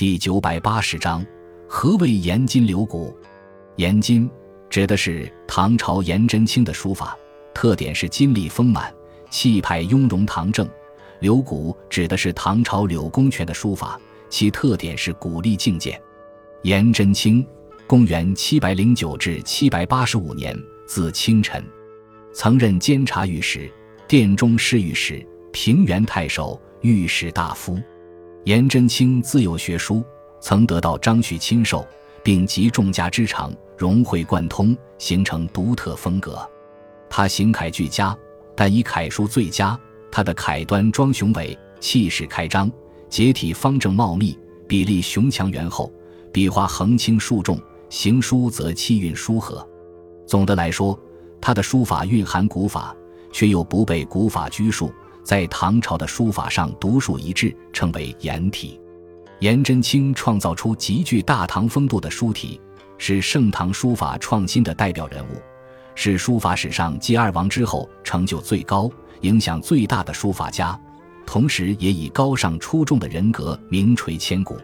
第九百八十章，何谓颜筋流骨？颜筋指的是唐朝颜真卿的书法，特点是金丽丰满，气派雍容堂正；流骨指的是唐朝柳公权的书法，其特点是骨力劲健。颜真卿，公元七百零九至七百八十五年，字清晨，曾任监察御史、殿中侍御史、平原太守、御史大夫。颜真卿自幼学书，曾得到张旭亲授，并集众家之长，融会贯通，形成独特风格。他行楷俱佳，但以楷书最佳。他的楷端庄雄伟，气势开张，结体方正茂密，笔力雄强圆厚，笔画横轻竖重，行书则气韵舒和。总的来说，他的书法蕴含古法，却又不被古法拘束。在唐朝的书法上独树一帜，称为颜体。颜真卿创造出极具大唐风度的书体，是盛唐书法创新的代表人物，是书法史上继二王之后成就最高、影响最大的书法家，同时也以高尚出众的人格名垂千古。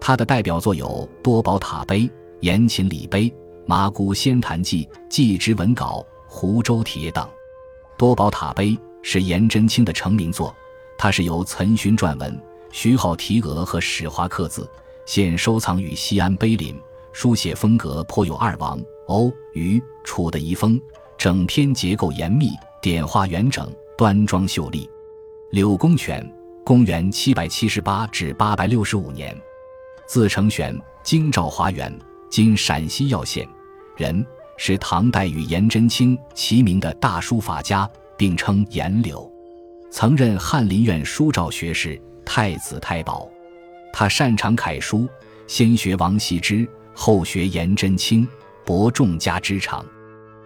他的代表作有《多宝塔碑》《颜勤礼碑》《麻姑仙坛记》《祭侄文稿》《湖州帖》等。《多宝塔碑》是颜真卿的成名作，它是由岑勋撰文，徐浩题额和史华刻字，现收藏于西安碑林。书写风格颇有二王、欧、虞、楚的遗风，整篇结构严密，点画圆整，端庄秀丽。柳公权，公元七百七十八至八百六十五年，字承玄，京兆华园（今陕西耀县）人，是唐代与颜真卿齐名的大书法家。并称颜柳，曾任翰林院书照学士、太子太保。他擅长楷书，先学王羲之，后学颜真卿，博众家之长。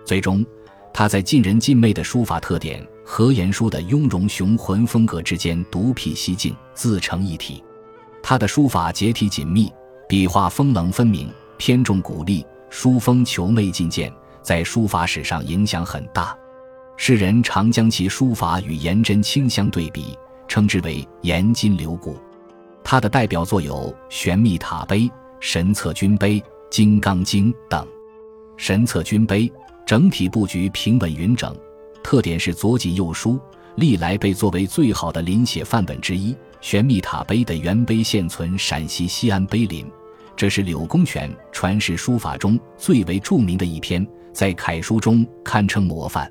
最终，他在尽人尽媚的书法特点和颜书的雍容雄浑风格之间独辟蹊径，自成一体。他的书法结体紧密，笔画锋棱分明，偏重古丽，书风遒媚劲健，在书法史上影响很大。世人常将其书法与颜真卿相对比，称之为“颜金流骨”。他的代表作有《玄秘塔碑》《神策军碑》《金刚经》等。《神策军碑》整体布局平稳匀整，特点是左紧右疏，历来被作为最好的临写范本之一。《玄秘塔碑》的原碑现存陕西西安碑林，这是柳公权传世书法中最为著名的一篇，在楷书中堪称模范。